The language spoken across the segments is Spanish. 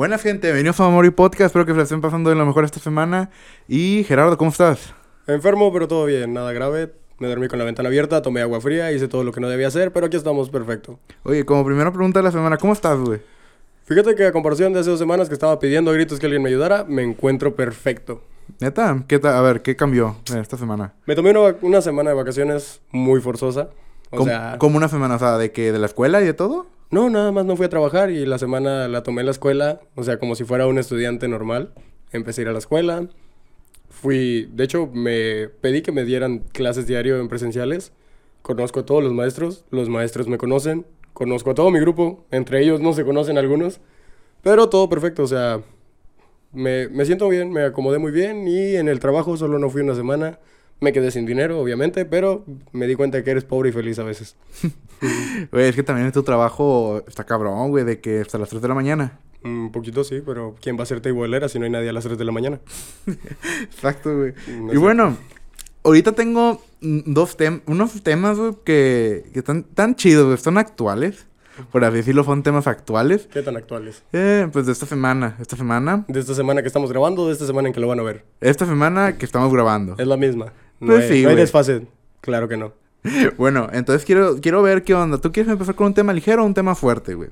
Buenas gente, bienvenidos a Amor y Podcast, espero que se la estén pasando de lo mejor esta semana. Y Gerardo, ¿cómo estás? Enfermo, pero todo bien, nada grave. Me dormí con la ventana abierta, tomé agua fría, hice todo lo que no debía hacer, pero aquí estamos perfecto. Oye, como primera pregunta de la semana, ¿cómo estás, güey? Fíjate que a comparación de hace dos semanas que estaba pidiendo a gritos que alguien me ayudara, me encuentro perfecto. ¿Neta? ¿Qué ta- a ver, ¿qué cambió esta semana? Me tomé una, una semana de vacaciones muy forzosa. O ¿Cómo, sea, cómo una semana? O sea, ¿de que ¿De la escuela y de todo? No, nada más no fui a trabajar y la semana la tomé en la escuela, o sea, como si fuera un estudiante normal. Empecé a ir a la escuela. Fui, de hecho, me pedí que me dieran clases diario en presenciales. Conozco a todos los maestros, los maestros me conocen, conozco a todo mi grupo, entre ellos no se conocen algunos, pero todo perfecto, o sea, me, me siento bien, me acomodé muy bien y en el trabajo solo no fui una semana. Me quedé sin dinero, obviamente, pero me di cuenta que eres pobre y feliz a veces. Güey, es que también tu trabajo está cabrón, güey, de que hasta las 3 de la mañana. Un poquito sí, pero ¿quién va a ser teibolera si no hay nadie a las 3 de la mañana? Exacto, güey. No Y sé. bueno, ahorita tengo mm, dos temas, unos temas, güey, que, que están tan chidos, güey, son actuales. Por así decirlo, son temas actuales. ¿Qué tan actuales? Eh, pues de esta semana, esta semana, ¿De esta semana que estamos grabando o de esta semana en que lo van a ver? esta semana que estamos grabando. Es la misma. No, Pues hay, sí, no hay desfase. Claro que no. Bueno, entonces quiero, quiero ver qué onda. ¿Tú quieres empezar con un tema ligero o un tema fuerte, güey?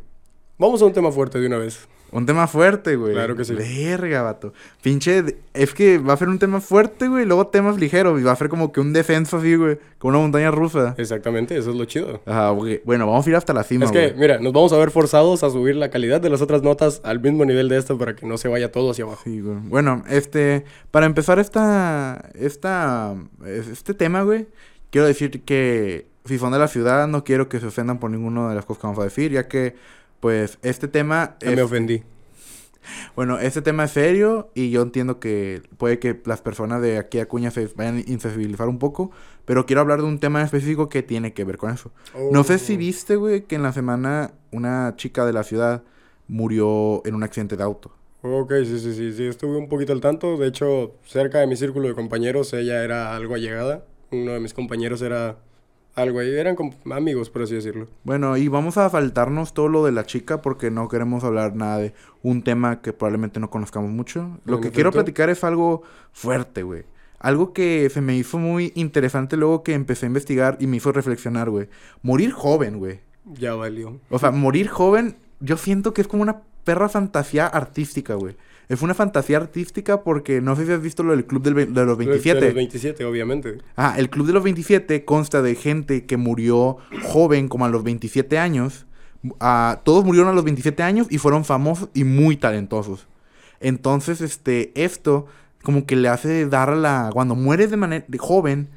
Vamos a un tema fuerte de una vez. Un tema fuerte, güey. Claro que sí. Verga, vato. Pinche, es que va a ser un tema fuerte, güey, y luego temas ligeros. Y va a ser como que un descenso así, güey, como una montaña rusa. Exactamente, eso es lo chido. Ajá, güey. Bueno, vamos a ir hasta la cima, es que, güey. mira, nos vamos a ver forzados a subir la calidad de las otras notas al mismo nivel de esta para que no se vaya todo hacia abajo. Sí, güey. Bueno, este, para empezar esta, esta, es- este tema, güey, quiero decir que si son de la ciudad, no quiero que se ofendan por ninguna de las cosas que vamos a decir, ya que, pues, este tema es- me ofendí. Bueno, este tema es serio y yo entiendo que puede que las personas de aquí a Acuña se vayan a insensibilizar un poco, pero quiero hablar de un tema específico que tiene que ver con eso. No sé si Oh. viste, güey, que en la semana una chica de la ciudad murió en un accidente de auto. Ok, sí, sí, sí, sí, estuve un poquito al tanto. De hecho, cerca de mi círculo de compañeros, ella era algo allegada. Uno de mis compañeros era algo ahí. Eran com- amigos, por así decirlo. Bueno, y vamos a faltarnos todo lo de la chica porque no queremos hablar nada de un tema que probablemente no conozcamos mucho. Lo que quiero platicar es algo fuerte, güey. Algo que se me hizo muy interesante luego que empecé a investigar y me hizo reflexionar, güey. Morir joven, güey. Ya valió. O sea, morir joven, yo siento que es como una perra fantasía artística, güey. Es una fantasía artística porque no sé si has visto lo del Club del de los De 27. los 27, obviamente. Ah, el Club de los 27 consta de gente que murió joven, como a los 27 años. Ah, todos murieron a los 27 años y fueron famosos y muy talentosos. Entonces, este, esto como que le hace dar la... Cuando mueres de manera de joven,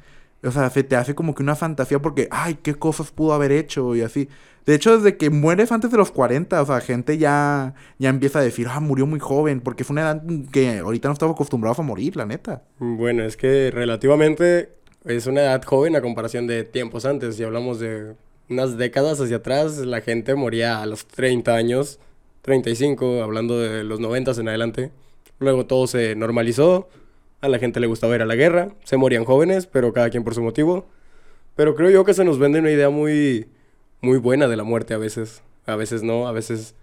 o sea, se te hace como que una fantasía porque, ay, qué cosas pudo haber hecho y así. De hecho, desde que mueres antes de los 40, o sea, gente ya, ya empieza a decir, ah, murió muy joven, porque es una edad que ahorita no estamos acostumbrados a morir, la neta. Bueno, es que relativamente es una edad joven a comparación de tiempos antes. Si hablamos de unas décadas hacia atrás, la gente moría a los 30 años, 35, hablando de los 90 en adelante. Luego todo se normalizó, a la gente le gustaba ir a la guerra, se morían jóvenes, pero cada quien por su motivo. Pero creo yo que se nos vende una idea muy, muy buena de la muerte a veces. A veces no, a veces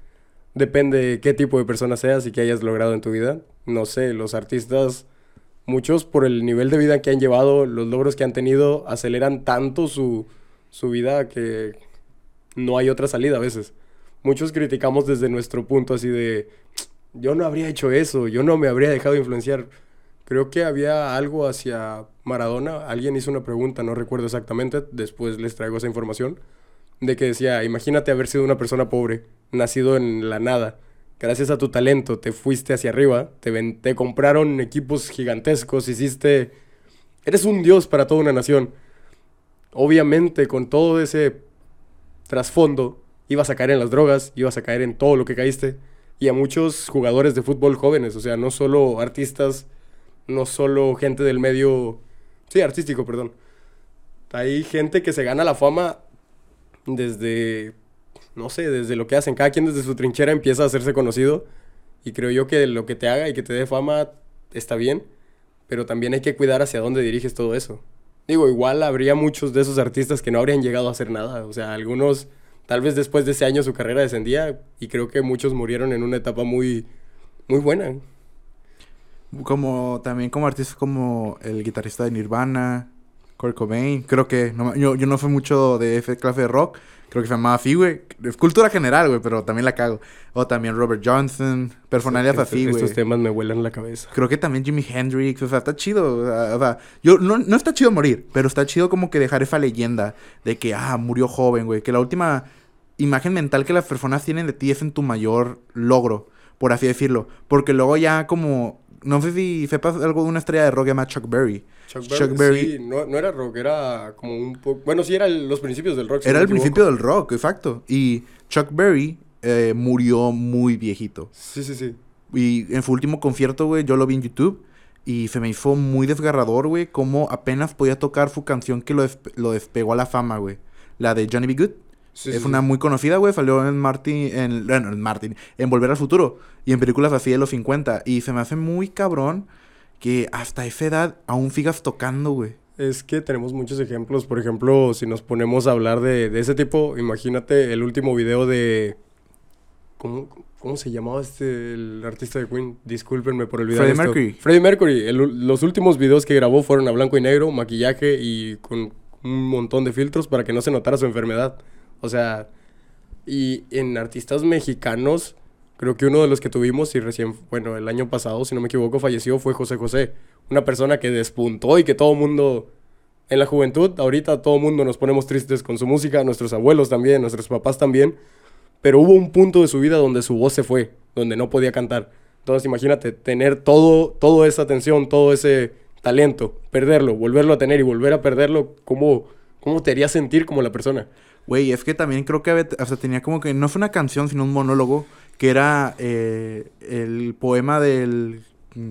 depende qué tipo de persona seas y qué hayas logrado en tu vida. No sé, los artistas muchos por el nivel de vida que han llevado, los logros que han tenido, aceleran tanto su, su vida que no hay otra salida a veces. Muchos criticamos desde nuestro punto así de, yo no habría hecho eso, yo no me habría dejado influenciar. Creo que había algo hacia Maradona, alguien hizo una pregunta, no recuerdo exactamente, después les traigo esa información, de que decía, imagínate haber sido una persona pobre, nacido en la nada, gracias a tu talento te fuiste hacia arriba, te, ven- te compraron equipos gigantescos, hiciste... Eres un dios para toda una nación. Obviamente con todo ese trasfondo ibas a caer en las drogas, ibas a caer en todo lo que caíste. Y a muchos jugadores de fútbol jóvenes, o sea, no solo artistas, no solo gente del medio... Sí, artístico, perdón. Hay gente que se gana la fama desde, no sé, desde lo que hacen. Cada quien desde su trinchera empieza a hacerse conocido. Y creo yo que lo que te haga y que te dé fama está bien. Pero también hay que cuidar hacia dónde diriges todo eso. Digo, igual habría muchos de esos artistas que no habrían llegado a hacer nada. O sea, algunos, tal vez después de ese año su carrera descendía. Y creo que muchos murieron en una etapa muy, muy buena. Como también como artistas como el guitarrista de Nirvana, Kurt Cobain. Creo que no, yo, yo no fui mucho de esa clase de rock. Creo que se llamaba así, güey. Es cultura general, güey, pero también la cago. O también Robert Johnson, personalidades Estos- así, güey. Estos temas me vuelan la cabeza. Creo que también Jimi Hendrix, o sea, está chido. O sea, o sea, yo, no, no está chido morir, pero está chido como que dejar esa leyenda de que, ah, murió joven, güey. Que la última imagen mental que las personas tienen de ti es en tu mayor logro, por así decirlo. Porque luego ya como, no sé si sepas algo de una estrella de rock llamada Chuck Berry. Chuck Chuck Berry. Sí, no, no era rock, era como un poco. Bueno, sí, era el- los principios del rock. si Era el equivoco. principio del rock, exacto. Y Chuck Berry eh, murió muy viejito. Sí, sí, sí. Y en su último concierto, güey, yo lo vi en YouTube. Y se me hizo muy desgarrador, güey, cómo apenas podía tocar su canción que lo, despe- lo despegó a la fama, güey. La de Johnny B. Good. Sí, es sí, una sí. muy conocida, güey. Salió en Martin, en, bueno, en Martin, en Volver al Futuro. Y en películas así de los 50. Y se me hace muy cabrón que hasta esa edad aún sigas tocando, güey. Es que tenemos muchos ejemplos. Por ejemplo, si nos ponemos a hablar de, de ese tipo, imagínate el último video de. ¿Cómo, cómo se llamaba este el artista de Queen? Discúlpenme por olvidar Freddie esto. Mercury. Freddie Mercury. El los últimos videos que grabó fueron a blanco y negro, maquillaje y con un montón de filtros para que no se notara su enfermedad. O sea, y en artistas mexicanos, creo que uno de los que tuvimos y recién, bueno, el año pasado, si no me equivoco, falleció fue José José. Una persona que despuntó y que todo mundo, en la juventud, ahorita todo mundo nos ponemos tristes con su música, nuestros abuelos también, nuestros papás también. Pero hubo un punto de su vida donde su voz se fue, donde no podía cantar. Entonces imagínate, tener todo, toda esa atención, todo ese talento, perderlo, volverlo a tener y volver a perderlo, ¿cómo, cómo te haría sentir como la persona? Güey, es que también creo que o sea, tenía como que no fue una canción, sino un monólogo, que era eh, el poema del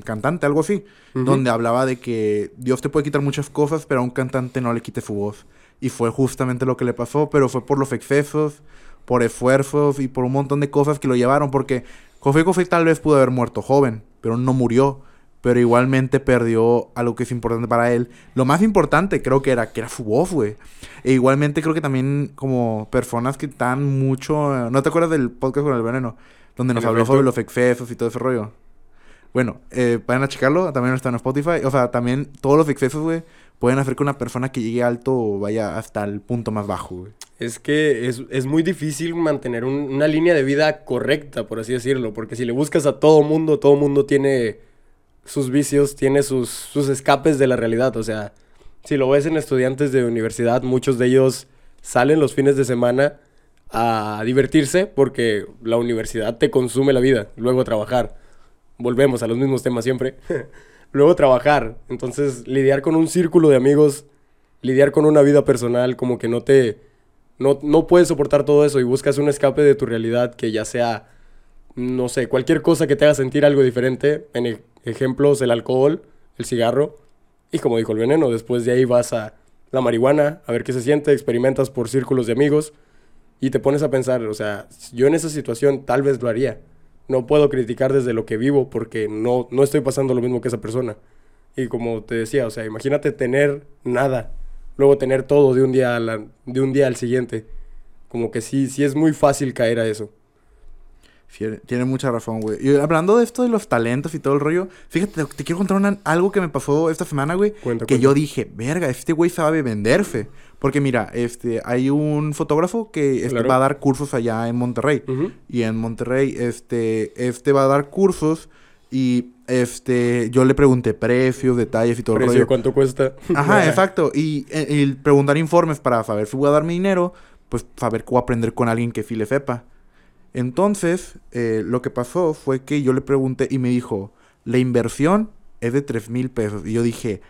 cantante, algo así, donde hablaba de que Dios te puede quitar muchas cosas, pero a un cantante no le quite su voz. Y fue justamente lo que le pasó, pero fue por los excesos, por esfuerzos y por un montón de cosas que lo llevaron, porque José José tal vez pudo haber muerto joven, pero no murió. Pero igualmente perdió algo que es importante para él. Lo más importante creo que era que era su voz, güey. E igualmente creo que también como personas que están mucho... ¿No te acuerdas del podcast con el veneno? Donde nos ¿El habló sobre los excesos y todo ese rollo. Bueno, eh, vayan a checarlo. También está en Spotify. O sea, también todos los excesos, güey, pueden hacer que una persona que llegue alto vaya hasta el punto más bajo, güey. Es que es, es muy difícil mantener un- una línea de vida correcta, por así decirlo, porque si le buscas a todo mundo, todo mundo tiene sus vicios, tiene sus, sus escapes de la realidad. O sea, si lo ves en estudiantes de universidad, muchos de ellos salen los fines de semana a divertirse porque la universidad te consume la vida, luego trabajar. Volvemos a los mismos temas siempre. luego trabajar. Entonces, lidiar con un círculo de amigos, lidiar con una vida personal, como que no te no, no puedes soportar todo eso y buscas un escape de tu realidad que ya sea, no sé, cualquier cosa que te haga sentir algo diferente. En e- ejemplos, el alcohol, el cigarro y como dijo el veneno, después de ahí vas a la marihuana, a ver qué se siente, experimentas por círculos de amigos y te pones a pensar, o sea, yo en esa situación tal vez lo haría. No puedo criticar desde lo que vivo porque no, no estoy pasando lo mismo que esa persona. Y como te decía, o sea, imagínate tener nada, luego tener todo de un día, a la- de un día al siguiente. Como que sí, sí es muy fácil caer a eso. Tiene mucha razón, güey. Y hablando de esto de los talentos y todo el rollo, fíjate, te quiero contar una- algo que me pasó esta semana, güey. Que cuenta. yo dije, verga, este güey sabe venderse. Porque mira, este, hay un fotógrafo que este, Claro. va a dar cursos allá en Monterrey. Ujú. Y en Monterrey, este, este va a dar cursos y este, yo le pregunté precios, detalles y todo el rollo. ¿cuánto cuesta? Ajá, exacto. Y, eh, y preguntar informes para saber si voy a dar mi dinero, pues saber cómo aprender con alguien que sí le sepa. Entonces, eh, lo que pasó fue que yo le pregunté y me dijo, la inversión es de 3 mil pesos. Y yo dije,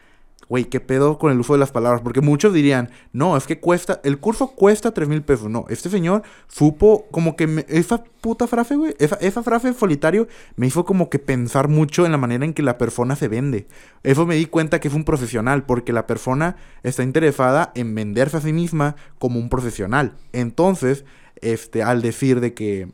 güey, ¿qué pedo con el uso de las palabras? Porque muchos dirían, no, es que cuesta, el curso cuesta 3 mil pesos. No, este señor supo como que me- esa puta frase, güey, esa, esa frase solitario me hizo como que pensar mucho en la manera en que la persona se vende. Eso me di cuenta que es un profesional, porque la persona está interesada en venderse a sí misma como un profesional. Entonces, este, al decir de que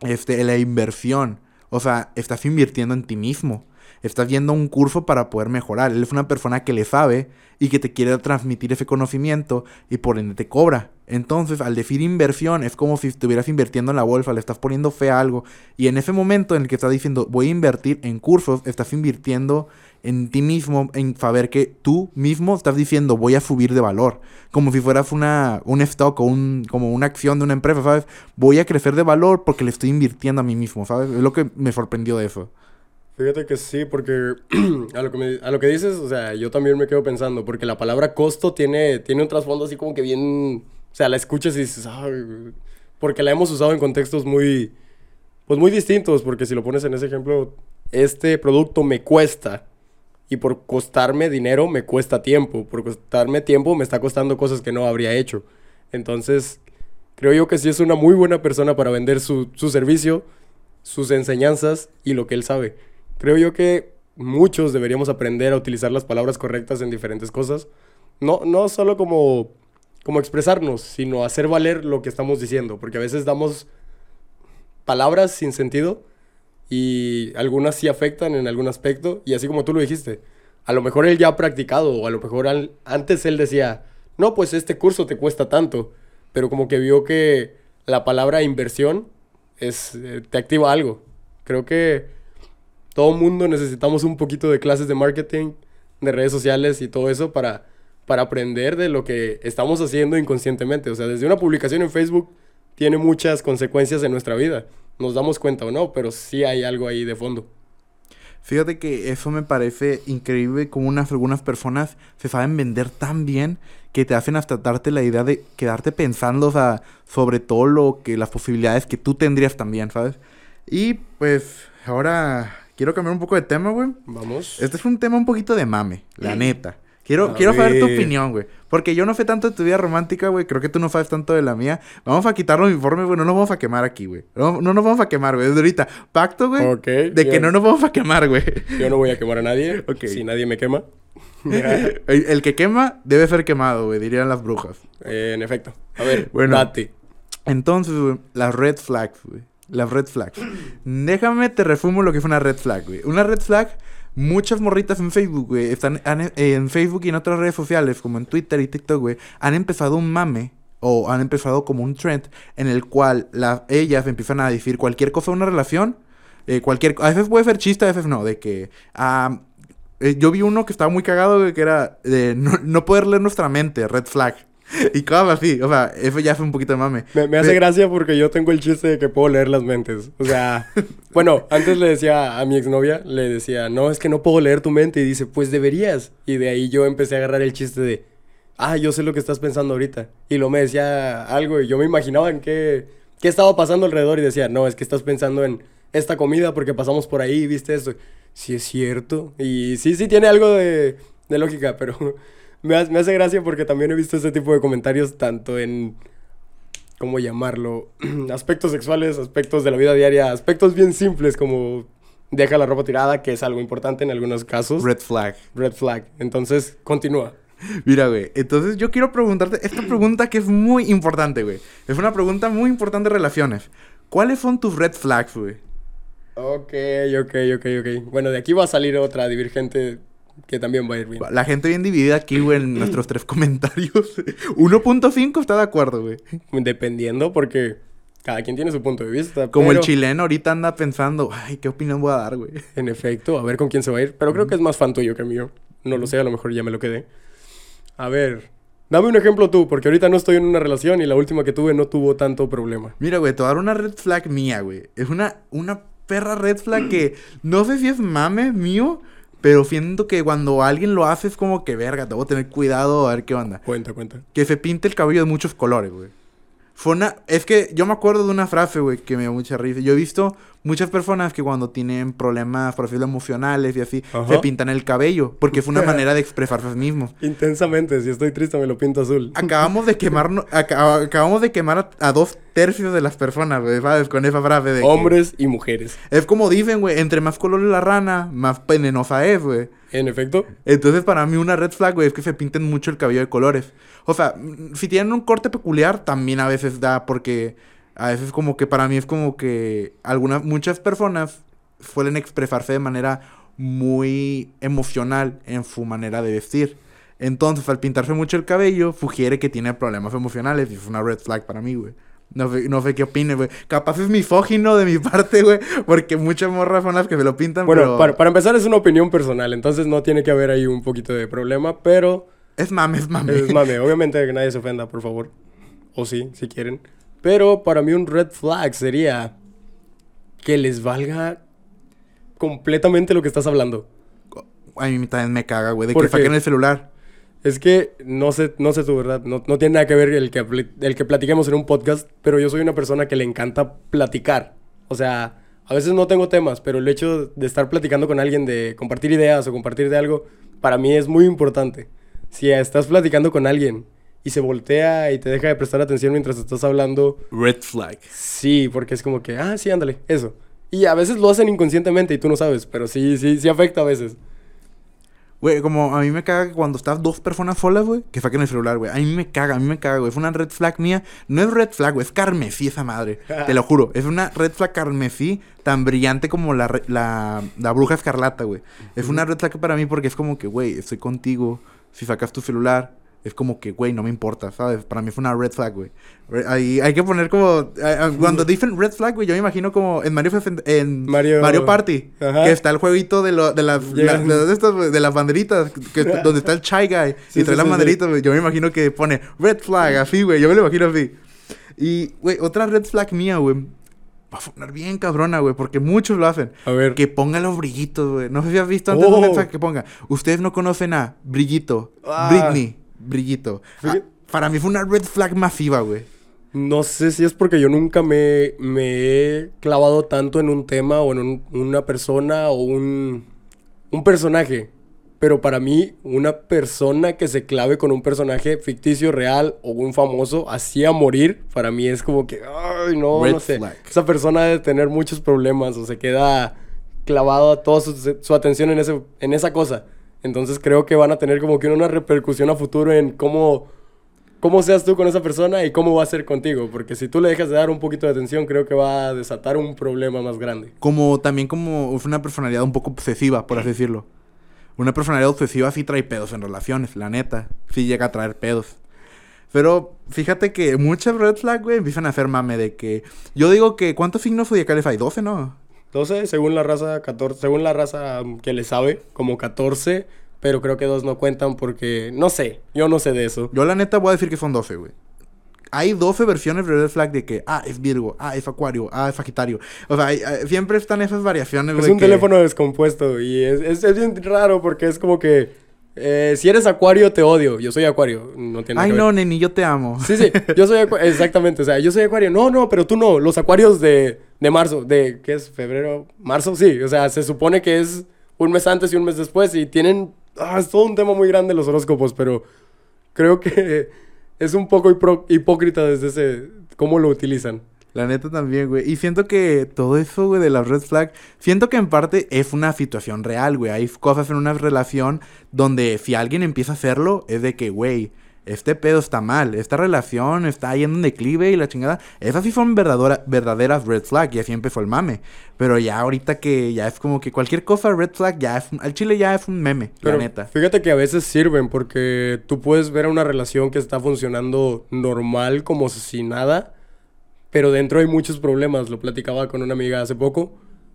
este, la inversión, o sea, estás invirtiendo en ti mismo. Estás viendo un curso para poder mejorar. Él es una persona que le sabe y que te quiere transmitir ese conocimiento y por ende te cobra. Entonces, al decir inversión, es como si estuvieras invirtiendo en la bolsa, le estás poniendo fe a algo. Y en ese momento en el que estás diciendo, voy a invertir en cursos, estás invirtiendo en ti mismo, en saber que tú mismo estás diciendo, voy a subir de valor. Como si fueras una, un stock o un, como una acción de una empresa, ¿sabes? Voy a crecer de valor porque le estoy invirtiendo a mí mismo, ¿sabes? Es lo que me sorprendió de eso. Fíjate que sí, porque a, lo que a lo que dices, o sea, yo también me quedo pensando, porque la palabra costo tiene, tiene un trasfondo así como que bien, o sea, la escuchas y dices, "Ay, güey", porque la hemos usado en contextos muy, pues muy distintos, porque si lo pones en ese ejemplo, este producto me cuesta, y por costarme dinero me cuesta tiempo, por costarme tiempo me está costando cosas que no habría hecho. Entonces, creo yo que sí es una muy buena persona para vender su, su servicio, sus enseñanzas y lo que él sabe. Creo yo que muchos deberíamos aprender a utilizar las palabras correctas en diferentes cosas. No, no solo como, como expresarnos, sino hacer valer lo que estamos diciendo. Porque a veces damos palabras sin sentido y algunas sí afectan en algún aspecto. Y así como tú lo dijiste, a lo mejor él ya ha practicado o a lo mejor antes él decía, no, pues este curso te cuesta tanto. Pero como que vio que la palabra inversión es, eh, te activa algo. Creo que todo mundo necesitamos un poquito de clases de marketing, de redes sociales y todo eso para, para aprender de lo que estamos haciendo inconscientemente. O sea, desde una publicación en Facebook tiene muchas consecuencias en nuestra vida. Nos damos cuenta o no, pero sí hay algo ahí de fondo. Fíjate que eso me parece increíble como unas, algunas personas se saben vender tan bien que te hacen hasta darte la idea de quedarte pensando o sea, sobre todo lo que las posibilidades que tú tendrías también, ¿sabes? Y pues ahora quiero cambiar un poco de tema, güey. Vamos. Este es un tema un poquito de mame, la neta. Quiero, A quiero saber tu opinión, güey. Porque yo no sé tanto de tu vida romántica, güey. Creo que tú no sabes tanto de la mía. Vamos a quitar los informes, güey. No nos vamos a quemar aquí, güey. No, no nos vamos a quemar, güey. Desde ahorita. Pacto, güey. Ok, de que no nos vamos a quemar, güey. Yo no voy a quemar a nadie. Ok. Si nadie me quema. el, el que quema debe ser quemado, güey. Dirían las brujas. Eh, en efecto. A ver, Bueno. date. Entonces, güey, las red flags, güey. Las red flags. Déjame te refumo lo que es una red flag, güey. Una red flag, muchas morritas en Facebook, güey, están han- eh, en Facebook y en otras redes sociales, como en Twitter y TikTok, güey, han empezado un mame o han empezado como un trend en el cual la- ellas empiezan a decir cualquier cosa de una relación, eh, cualquier, a veces puede ser chiste, a veces no, de que eh, yo vi uno que estaba muy cagado, que era de no, no poder leer nuestra mente, red flag. Y cosas así, o sea, eso ya fue un poquito de mame. Me, me hace gracia porque yo tengo el chiste de que puedo leer las mentes. O sea, bueno, antes le decía a mi exnovia, le decía, no, es que no puedo leer tu mente. Y dice, pues deberías. Y de ahí yo empecé a agarrar el chiste de, ah, yo sé lo que estás pensando ahorita. Y lo me decía algo y yo me imaginaba en qué, qué estaba pasando alrededor y decía, no, es que estás pensando en esta comida porque pasamos por ahí y viste eso. Sí, es cierto. Y sí, sí tiene algo de, de lógica, pero me, hace- me hace gracia porque también he visto este tipo de comentarios tanto en ¿cómo llamarlo? aspectos sexuales, aspectos de la vida diaria, aspectos bien simples como deja la ropa tirada, que es algo importante en algunos casos. Red, Red flag. flag. Entonces, continúa. Mira, güey. Entonces yo quiero preguntarte esta pregunta que es muy importante, güey. Es una pregunta muy importante de relaciones. ¿Cuáles son tus red flags, güey? Ok, ok, ok, ok. Bueno, de aquí va a salir otra divergente que también va a ir bien. La gente bien dividida aquí, güey, en nuestros tres comentarios. 1.5 está de acuerdo, güey. Dependiendo porque cada quien tiene su punto de vista. Como el pero, chileno ahorita anda pensando, ay, ¿qué opinión voy a dar, güey? En efecto, a ver con quién se va a ir. Pero creo que es más fan tuyo que mío. No lo sé, a lo mejor ya me lo quedé. A ver, dame un ejemplo tú, porque ahorita no estoy en una relación y la última que tuve no tuvo tanto problema. Mira, güey, te voy a dar una red flag mía, güey. Es una, una perra red flag que no sé si es mame mío, pero siento que cuando alguien lo hace es como que, verga, tengo que tener cuidado a ver qué onda. Cuenta, cuenta. que se pinte el cabello de muchos colores, güey. Fue una... Es que yo me acuerdo de una frase, güey, que me dio mucha risa. Yo he visto muchas personas que cuando tienen problemas, por decirlo, emocionales y así, Ajá. se pintan el cabello, porque fue una manera de expresarse a sí mismos. Intensamente, si estoy triste me lo pinto azul. Acabamos de quemarnos, aca- acabamos de quemar a, a dos tercios de las personas, güey, ¿sabes? Con esa frase de que- Hombres y mujeres. Es como dicen, güey, entre más colores la rana, más venenosa es, güey. En efecto, Entonces, para mí, una red flag, güey, es que se pinten mucho el cabello de colores. O sea, mm, si tienen un corte peculiar, también a veces da, porque a veces como que para mí es como que algunas, muchas personas suelen expresarse de manera muy emocional en su manera de vestir. Entonces, al pintarse mucho el cabello, sugiere que tiene problemas emocionales y es una red flag para mí, güey. No sé, no sé qué opine, güey. Capaz es misógino de mi parte, güey. Porque muchas morras son las que me lo pintan, Bueno, pero... para, para empezar es una opinión personal, entonces no tiene que haber ahí un poquito de problema, pero Es mame, es mame. es mame. Obviamente que nadie se ofenda, por favor. O sí, si quieren. Pero para mí un red flag sería que les valga completamente lo que estás hablando. A mí también me caga, güey. De ¿Por que saquen el celular. Es que no sé, no sé tu verdad, no, no tiene nada que ver el que, el que platiquemos en un podcast, pero yo soy una persona que le encanta platicar. O sea, a veces no tengo temas, pero el hecho de estar platicando con alguien, de compartir ideas o compartir de algo, para mí es muy importante. Si estás platicando con alguien y se voltea y te deja de prestar atención mientras estás hablando, Red flag. sí, porque es como que, ah, sí, ándale, eso. Y a veces lo hacen inconscientemente y tú no sabes, pero sí, sí, sí afecta a veces. Güey, como a mí me caga que cuando estás dos personas solas, güey, que saquen el celular, güey. A mí me caga, a mí me caga, güey. Es una red flag mía. No es red flag, güey, es carmesí esa madre. Te lo juro. Es una red flag carmesí tan brillante como la, la, la bruja escarlata, güey. Es una red flag para mí porque es como que, güey, estoy contigo. Si sacas tu celular, es como que, güey, no me importa, ¿sabes? Para mí fue una red flag, güey. Ahí hay que poner como... Cuando dicen red flag, güey, yo me imagino como en Mario, en Mario- Mario Party. Ajá. Que está el jueguito de, lo, de las... Llega- la- de, estas, de las banderitas, que, donde está el Chai Guy Sí, y trae sí, las sí, banderitas, güey. Yo me imagino que pone red flag, así, güey. Yo me lo imagino así. Y, güey, otra red flag mía, güey. Va a sonar bien cabrona, güey, porque muchos lo hacen. A ver. Que ponga los brillitos, güey. No sé si has visto antes Oh. que ponga. Ustedes no conocen a Brillito. Ah. Britney. Brillito. Ah, para mí fue una red flag masiva, güey. No sé si es porque yo nunca me, me he clavado tanto en un tema o en un- una persona o un, un personaje. Pero para mí, una persona que se clave con un personaje ficticio, real o un famoso, así a morir, para mí es como que, ay, no, Red no sé. flag. Esa persona debe tener muchos problemas o se queda clavado toda su, su atención en, ese, en esa cosa. Entonces creo que van a tener como que una repercusión a futuro en cómo cómo seas tú con esa persona y cómo va a ser contigo. Porque si tú le dejas de dar un poquito de atención, creo que va a desatar un problema más grande. Como también como una personalidad un poco obsesiva, por así decirlo. Una personalidad obsesiva sí trae pedos en relaciones, la neta. Sí llega a traer pedos. Pero fíjate que muchas red flag, güey, empiezan a hacer mame de que... Yo digo que... ¿Cuántos signos zodiacales hay? ¿12, no? 12, según la raza, 14, según la raza que le sabe, como 14, pero creo que dos no cuentan porque, no sé, yo no sé de eso. Yo la neta voy a decir que son 12, güey. Hay 12 versiones de red flag de que, ah, es Virgo, ah, es Acuario, ah, es Sagitario. O sea, hay- hay- siempre están esas variaciones, Es güey. un que- teléfono descompuesto y es, es, es bien raro porque es como que, eh, si eres acuario, te odio. Yo soy acuario, no tiene Ay, que ver. no, neni, yo te amo. Sí, sí, yo soy acuario, exactamente, o sea, yo soy acuario. No, no, pero tú no, los acuarios de, de marzo, de, ¿qué es? ¿Febrero? ¿Marzo? Sí, o sea, se supone que es un mes antes y un mes después y tienen, ah, es todo un tema muy grande los horóscopos, pero creo que es un poco hipócrita desde ese, cómo lo utilizan. La neta también, güey. Y siento que todo eso, güey, de la red flag, siento que en parte es una situación real, güey. Hay cosas en una relación donde si alguien empieza a hacerlo, es de que, güey, este pedo está mal, esta relación está yendo en declive y la chingada. Esas sí son verdadera- verdaderas red flag y así empezó el mame. Pero ya ahorita que ya es como que cualquier cosa red flag ya es, un- al chile ya es un meme, Pero la neta. fíjate que a veces sirven porque tú puedes ver una relación que está funcionando normal como si nada, pero dentro hay muchos problemas. Lo platicaba con una amiga hace poco,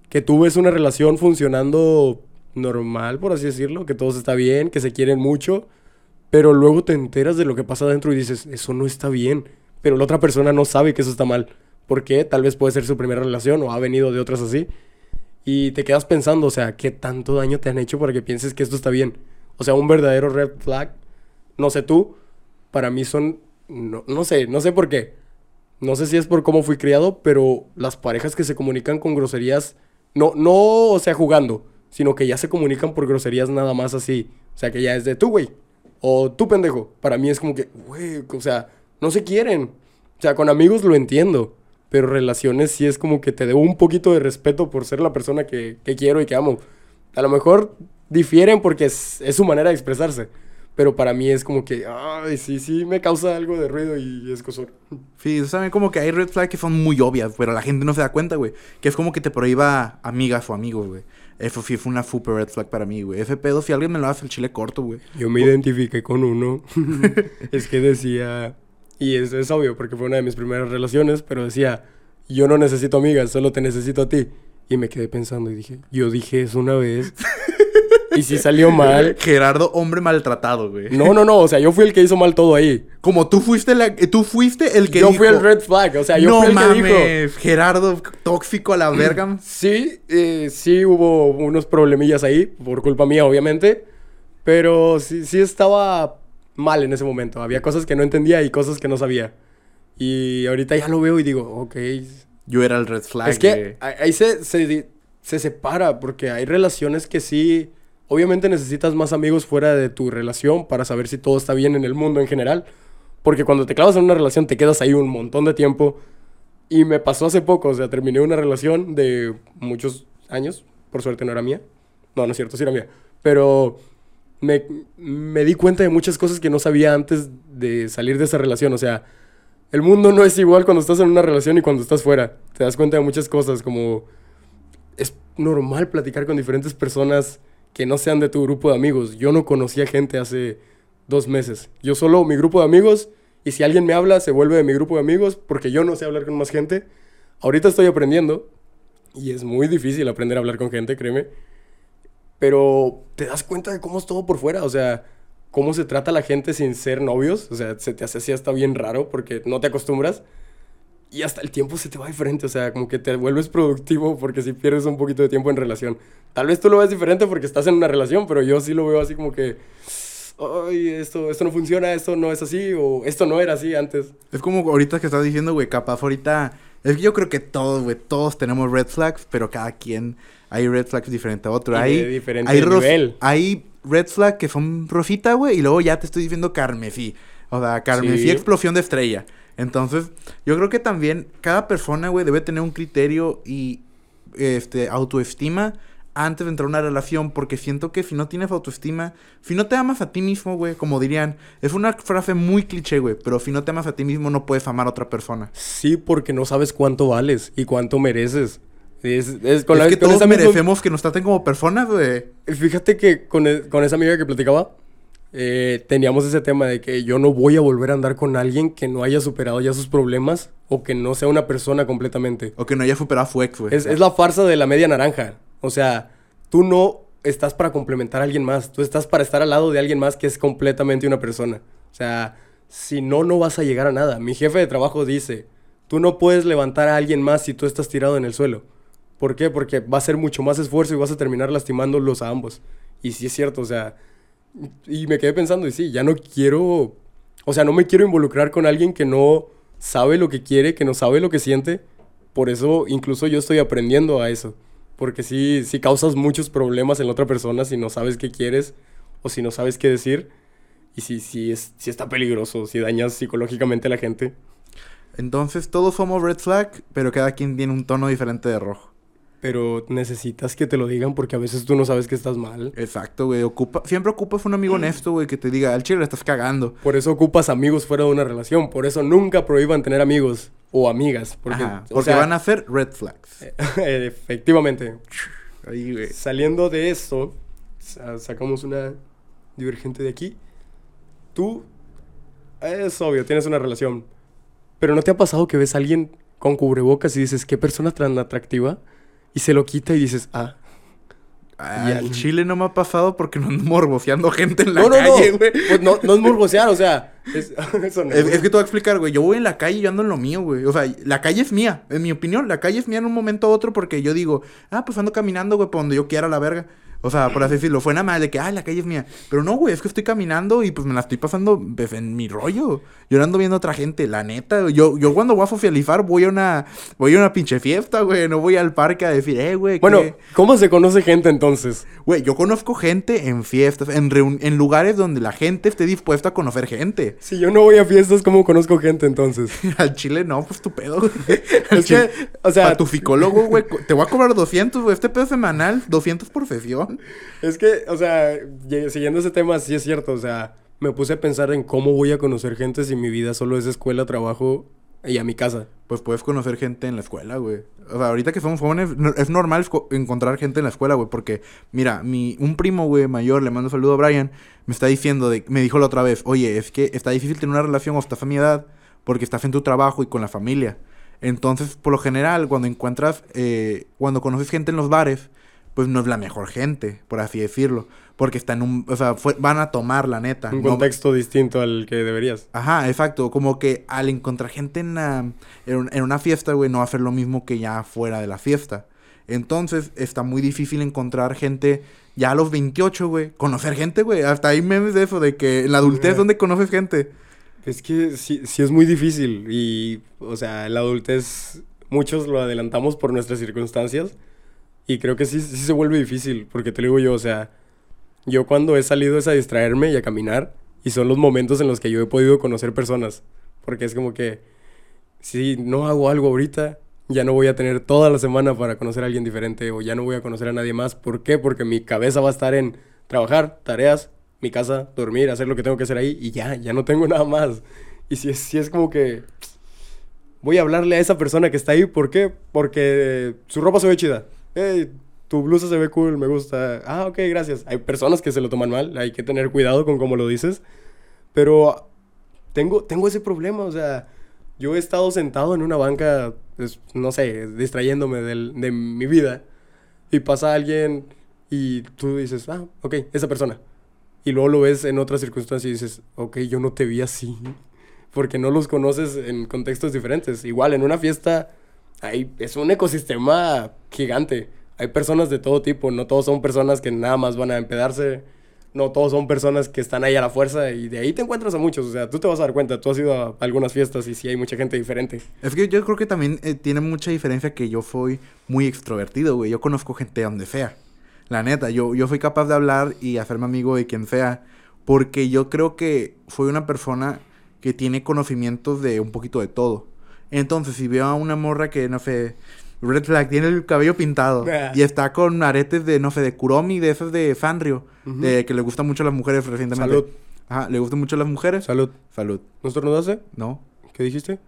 que tú ves una relación funcionando normal, por así decirlo, que todo está bien, que se quieren mucho, pero luego te enteras de lo que pasa adentro y dices, eso no está bien, pero la otra persona no sabe que eso está mal. ¿Por qué? Tal vez puede ser su primera relación o ha venido de otras así. Y te quedas pensando, o sea, ¿qué tanto daño te han hecho para que pienses que esto está bien? O sea, un verdadero red flag, no sé tú, para mí son, no, no sé, no sé por qué. No sé si es por cómo fui criado, pero las parejas que se comunican con groserías, no, no, o sea, jugando, sino que ya se comunican por groserías nada más así. O sea, que ya es de tú, güey, o tú, pendejo. Para mí es como que, güey, o sea, no se quieren. O sea, con amigos lo entiendo, pero relaciones sí es como que te debo un poquito de respeto por ser la persona que, que quiero y que amo. A lo mejor difieren porque es, es su manera de expresarse, Pero para mí es como que, ay, sí, sí, me causa algo de ruido y es cosor. Sí, saben como que hay red flags que son muy obvias, pero la gente no se da cuenta, güey. Que es como que te prohíba amigas o amigos, güey. Eso sí fue una super red flag para mí, güey. Ese pedo, si alguien me lo hace el chile corto, güey. Yo me identifiqué con uno. es que decía, y es, es obvio porque fue una de mis primeras relaciones, pero decía, yo no necesito amigas, solo te necesito a ti. Y me quedé pensando y dije, yo dije eso una vez. y si salió mal. Gerardo, hombre maltratado, güey. No, no, no, o sea, yo fui el que hizo mal todo ahí. Como tú fuiste, la, tú fuiste el que yo dijo... fui el red flag, o sea, yo no fui el mames, que dijo. Gerardo, tóxico a la verga. Sí, eh, sí hubo unos problemillas ahí, por culpa mía, obviamente. Pero sí, sí estaba mal en ese momento. Había cosas que no entendía y cosas que no sabía. Y ahorita ya lo veo y digo, ok. Yo era el red flag. es que ahí se, se, se separa, porque hay relaciones que sí. Obviamente necesitas más amigos fuera de tu relación para saber si todo está bien en el mundo en general. Porque cuando te clavas en una relación te quedas ahí un montón de tiempo. Y me pasó hace poco, o sea, terminé una relación de muchos años. Por suerte no era mía. No, no es cierto, sí era mía. Pero me, me di cuenta de muchas cosas que no sabía antes de salir de esa relación. O sea, el mundo no es igual cuando estás en una relación y cuando estás fuera. Te das cuenta de muchas cosas, como es normal platicar con diferentes personas que no sean de tu grupo de amigos. Yo no conocía gente hace dos meses. Yo solo mi grupo de amigos y si alguien me habla se vuelve de mi grupo de amigos porque yo no sé hablar con más gente. Ahorita estoy aprendiendo y es muy difícil aprender a hablar con gente, créeme. Pero te das cuenta de cómo es todo por fuera, o sea, cómo se trata la gente sin ser novios, o sea, se te hace así hasta bien raro porque no te acostumbras. Y hasta el tiempo se te va diferente, o sea, como que te vuelves productivo porque si pierdes un poquito de tiempo en relación. Tal vez tú lo ves diferente porque estás en una relación, pero yo sí lo veo así como que, ay, esto, esto no funciona, esto no es así, o esto no era así antes. Es como ahorita que estás diciendo, güey, capaz ahorita... Es que yo creo que todos, güey, todos tenemos red flags, pero cada quien hay red flags diferente a otro. Y de hay, diferente hay, nivel. hay red flag que son rosita, güey, y luego ya te estoy diciendo carmesí. O sea, carmesí Sí. explosión de estrella. Entonces, yo creo que también cada persona, güey, debe tener un criterio y este autoestima antes de entrar a una relación, porque siento que si no tienes autoestima, si no te amas a ti mismo, güey, como dirían, es una frase muy cliché, güey, pero si no te amas a ti mismo no puedes amar a otra persona. Sí, porque no sabes cuánto vales y cuánto mereces. Es, es con es la- que con todos esa misma- merecemos que nos traten como personas, güey. Fíjate que con, e- con esa amiga que platicaba, eh, teníamos ese tema de que yo no voy a volver a andar con alguien que no haya superado ya sus problemas o que no sea una persona completamente. O que no haya superado a su ex, güey. Es, es la farsa de la media naranja. O sea, tú no estás para complementar a alguien más, tú estás para estar al lado de alguien más que es completamente una persona. O sea, si no, no vas a llegar a nada. Mi jefe de trabajo dice, tú no puedes levantar a alguien más si tú estás tirado en el suelo. ¿Por qué? Porque va a ser mucho más esfuerzo y vas a terminar lastimándolos a ambos. Y sí es cierto, o sea, y me quedé pensando, y sí, ya no quiero, o sea, no me quiero involucrar con alguien que no sabe lo que quiere, que no sabe lo que siente. Por eso incluso yo estoy aprendiendo a eso. Porque sí, sí causas muchos problemas en la otra persona si no sabes qué quieres o si no sabes qué decir. Y sí, sí, es, sí está peligroso, si dañas psicológicamente a la gente. Entonces todos somos red flag, pero cada quien tiene un tono diferente de rojo. Pero necesitas que te lo digan porque a veces tú no sabes que estás mal. Exacto, güey. Ocupa, siempre ocupas un amigo honesto, güey, que te diga, al chile le estás cagando. Por eso ocupas amigos fuera de una relación. Por eso nunca prohíban tener amigos o amigas. Porque, Ajá, o porque sea, van a ser red flags. Efectivamente. Ahí, güey. Saliendo de esto, sa- sacamos una divergente de aquí. Tú, es obvio, tienes una relación. Pero ¿no te ha pasado que ves a alguien con cubrebocas y dices, qué persona tan atractiva? Y se lo quita y dices, ah. Al Ya. chile no me ha pasado porque no ando morboceando gente en la no, no, calle, no. güey. Pues no, no es morbosear, o sea. es- eso no. Es, es que te voy a explicar, güey. Yo voy en la calle y yo ando en lo mío, güey. O sea, la calle es mía. En mi opinión, la calle es mía en un momento u otro porque yo digo, ah, pues ando caminando, güey, por donde yo quiera, la verga. O sea, por así decirlo, fue nada más de que, ah, la calle es mía. Pero no, güey, es que estoy caminando y pues me la estoy pasando pues, en mi rollo. Yo no ando viendo a otra gente, la neta. Yo, yo cuando voy a socializar voy a una, voy a una pinche fiesta, güey. No voy al parque a decir, eh, güey. Bueno, ¿qué?". ¿cómo se conoce gente entonces? Güey, yo conozco gente en fiestas, en, en lugares donde la gente esté dispuesta a conocer gente. Si yo no voy a fiestas, ¿cómo conozco gente entonces? Al chile no, pues tu pedo. güey. Es que, o sea, a tu psicólogo, güey, te voy a cobrar 200, güey. Este pedo semanal, 200 por sesión. Es que, o sea, siguiendo ese tema, sí es cierto, o sea, me puse a pensar en cómo voy a conocer gente si mi vida solo es escuela, trabajo y a mi casa. Pues puedes conocer gente en la escuela, güey. O sea, ahorita que somos jóvenes, es normal encontrar gente en la escuela, güey. Porque, mira, mi, un primo, güey, mayor, le mando un saludo a Brian, me está diciendo, de, me dijo la otra vez, oye, es que está difícil tener una relación o estás a mi edad porque estás en tu trabajo y con la familia. Entonces, por lo general, cuando encuentras, eh, cuando conoces gente en los bares, pues no es la mejor gente, por así decirlo. Porque están en un, o sea, van a tomar la neta. Un contexto distinto al que deberías. Ajá, exacto. Como que al encontrar gente en, en, una fiesta, güey, no va a ser lo mismo que ya fuera de la fiesta. Entonces, está muy difícil encontrar gente ya a los 28, güey. Conocer gente, güey. Hasta hay memes de eso, de que en la adultez, ¿dónde conoces gente? Es que sí, sí es muy difícil. Y, o sea, la adultez, muchos lo adelantamos por nuestras circunstancias. Y creo que sí, sí se vuelve difícil, porque te digo yo, o sea, yo cuando he salido es a distraerme y a caminar, y son los momentos en los que yo he podido conocer personas, porque es como que si no hago algo ahorita, ya no voy a tener toda la semana para conocer a alguien diferente, o ya no voy a conocer a nadie más. ¿Por qué? Porque mi cabeza va a estar en trabajar, tareas, mi casa, dormir, hacer lo que tengo que hacer ahí, y ya, ya no tengo nada más. Y si es, si es como que voy a hablarle a esa persona que está ahí, ¿por qué? Porque su ropa se ve chida hey, tu blusa se ve cool, me gusta. Ah, ok, gracias. Hay personas que se lo toman mal, hay que tener cuidado con cómo lo dices. Pero tengo, tengo ese problema, o sea, yo he estado sentado en una banca, pues, no sé, distrayéndome de mi vida, y pasa alguien y tú dices, ah, ok, esa persona. Y luego lo ves en otras circunstancias y dices, ok, yo no te vi así, porque no los conoces en contextos diferentes. Igual, en una fiesta hay, es un ecosistema gigante. Hay personas de todo tipo, no todos son personas que nada más van a empedarse, no todos son personas que están ahí a la fuerza y de ahí te encuentras a muchos, o sea, tú te vas a dar cuenta, tú has ido a algunas fiestas y sí hay mucha gente diferente. Es que yo creo que también eh, tiene mucha diferencia que yo fui muy extrovertido, güey, yo conozco gente donde sea. La neta, yo, yo fui capaz de hablar y hacerme amigo de quien sea, porque yo creo que fui una persona que tiene conocimientos de un poquito de todo. Entonces, si veo a una morra que, no sé, Red Flag, tiene el cabello pintado y está con aretes de, no sé, de Kuromi, de esos de Sanrio, de que le gustan mucho a las mujeres recientemente. Salud. Ajá, ¿le gustan mucho a las mujeres? Salud. Salud. ¿No estornudaste? No. ¿Qué dijiste?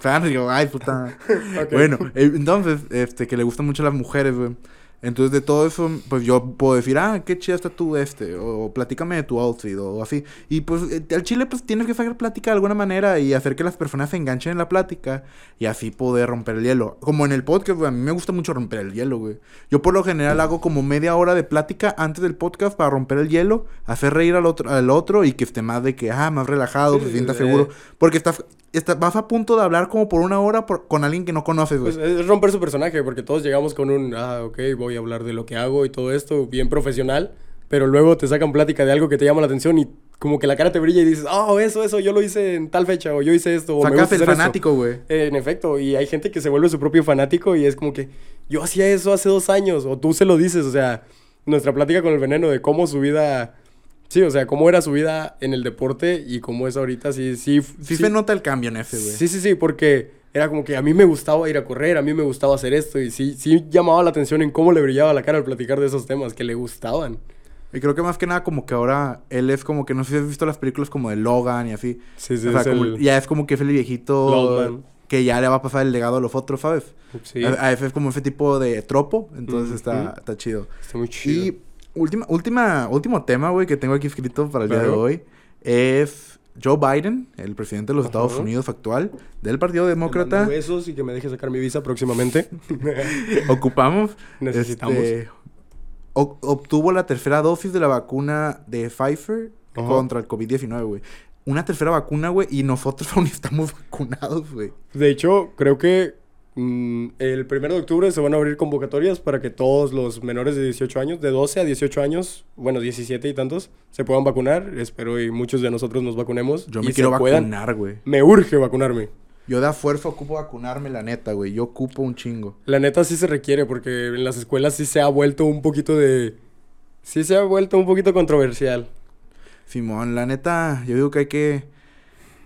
Sanrio, ay, puta. Bueno, eh, entonces, este, que le gustan mucho a las mujeres, güey. Entonces, de todo eso, pues yo puedo decir, ah, qué chida está tú este, o platícame de tu outfit, o así. Y pues eh, al chile, pues tienes que sacar plática de alguna manera y hacer que las personas se enganchen en la plática y así poder romper el hielo. Como en el podcast, güey, a mí me gusta mucho romper el hielo, güey. Yo por lo general hago como media hora de plática antes del podcast para romper el hielo, hacer reír al otro, al otro y que esté más de que, ah, más relajado, se sienta seguro. Porque estás, vas a punto de hablar como por una hora con alguien que no conoces, güey. Pues es romper su personaje, porque todos llegamos con un, ah, ok, voy a hablar de lo que hago y todo esto, bien profesional, pero luego te sacan plática de algo que te llama la atención y como que la cara te brilla y dices, oh, eso, eso, yo lo hice en tal fecha, o yo hice esto, o Sacas el fanático, güey. en efecto, y hay gente que se vuelve su propio fanático y es como que, yo hacía eso hace dos años, o tú se lo dices, o sea, nuestra plática con el veneno de cómo su vida Sí, o sea, cómo era su vida en el deporte y cómo es ahorita, sí, sí. Sí, se nota el cambio en ese, güey. Sí, sí, sí, porque era como que a mí me gustaba ir a correr, a mí me gustaba hacer esto y sí, sí llamaba la atención en cómo le brillaba la cara al platicar de esos temas que le gustaban. Y creo que más que nada como que ahora él es como que no sé si has visto las películas como de Logan y así. Sí, sí, o sea, ya es como que es el viejito que ya le va a pasar el legado a los otros, ¿sabes? Sí. A, a es como ese tipo de tropo, entonces está, está chido. Está muy chido. Y última, última, último tema, güey, que tengo aquí escrito para el día de hoy es Joe Biden, el presidente de los Estados Unidos actual, del Partido Demócrata. besos y que me deje sacar mi visa próximamente. Ocupamos. Necesitamos. Este, obtuvo la tercera dosis de la vacuna de Pfizer contra el COVID-19, güey. Una tercera vacuna, güey, y nosotros aún estamos vacunados, güey. De hecho, creo que el 1 de octubre se van a abrir convocatorias para que todos los menores de 18 años, de 12 a 18 años, bueno, 17 y tantos, se puedan vacunar. Espero y muchos de nosotros nos vacunemos. Yo me quiero vacunar, güey. Me urge vacunarme. Yo de fuerza ocupo vacunarme, la neta, güey. Yo ocupo un chingo. La neta sí se requiere porque en las escuelas sí se ha vuelto un poquito de... Sí se ha vuelto un poquito controversial. Simón, la neta, yo digo que hay que...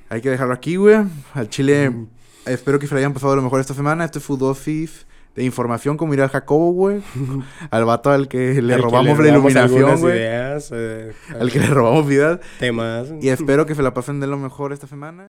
Hay que dejarlo aquí, güey. Al chile... Mm. Espero que se le hayan pasado lo mejor esta semana. Este fue dosis de información como ir al Jacobo, güey. al vato al que le Al que robamos la robamos iluminación, güey. eh, Al que le robamos vidas. temas. Y espero que se la pasen de lo mejor esta semana.